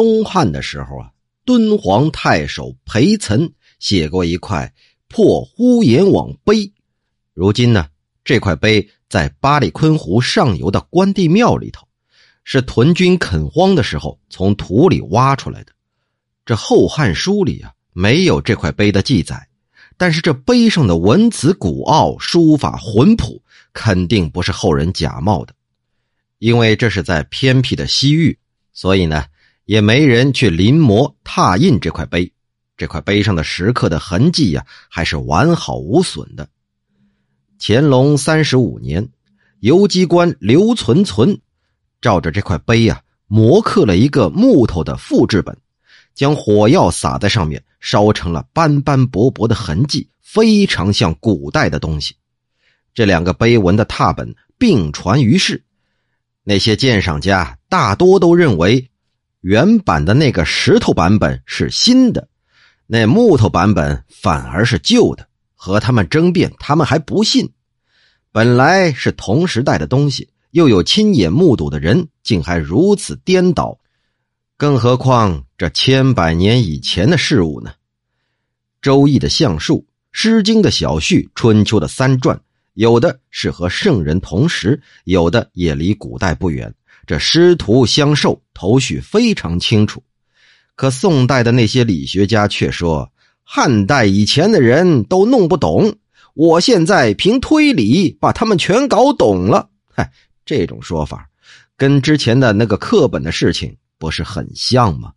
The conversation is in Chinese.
东汉的时候啊，敦煌太守裴岑写过一块破呼延网碑，如今呢，这块碑在八里坤湖上游的关帝庙里头，是屯军垦荒的时候从土里挖出来的。这《后汉书》里啊没有这块碑的记载，但是这碑上的文辞古奥，书法浑朴，肯定不是后人假冒的。因为这是在偏僻的西域，所以呢，也没人去临摹拓印这块碑。这块碑上的石刻的痕迹呀，还是完好无损的。乾隆三十五年，游击官刘存存照着这块碑呀，磨刻了一个木头的复制本，将火药撒在上面，烧成了斑斑驳驳的痕迹，非常像古代的东西。这两个碑文的拓本并传于世。那些鉴赏家大多都认为，原版的那个石头版本是新的，那木头版本反而是旧的。和他们争辩，他们还不信。本来是同时代的东西，又有亲眼目睹的人，竟还如此颠倒。更何况这千百年以前的事物呢？《周易》的象数，《诗经》的小序，《春秋》的三传。有的是和圣人同时，有的也离古代不远。这师徒相授，头绪非常清楚。可宋代的那些理学家却说，汉代以前的人都弄不懂，我现在凭推理把他们全搞懂了。嗨，这种说法跟之前的那个课本的事情不是很像吗？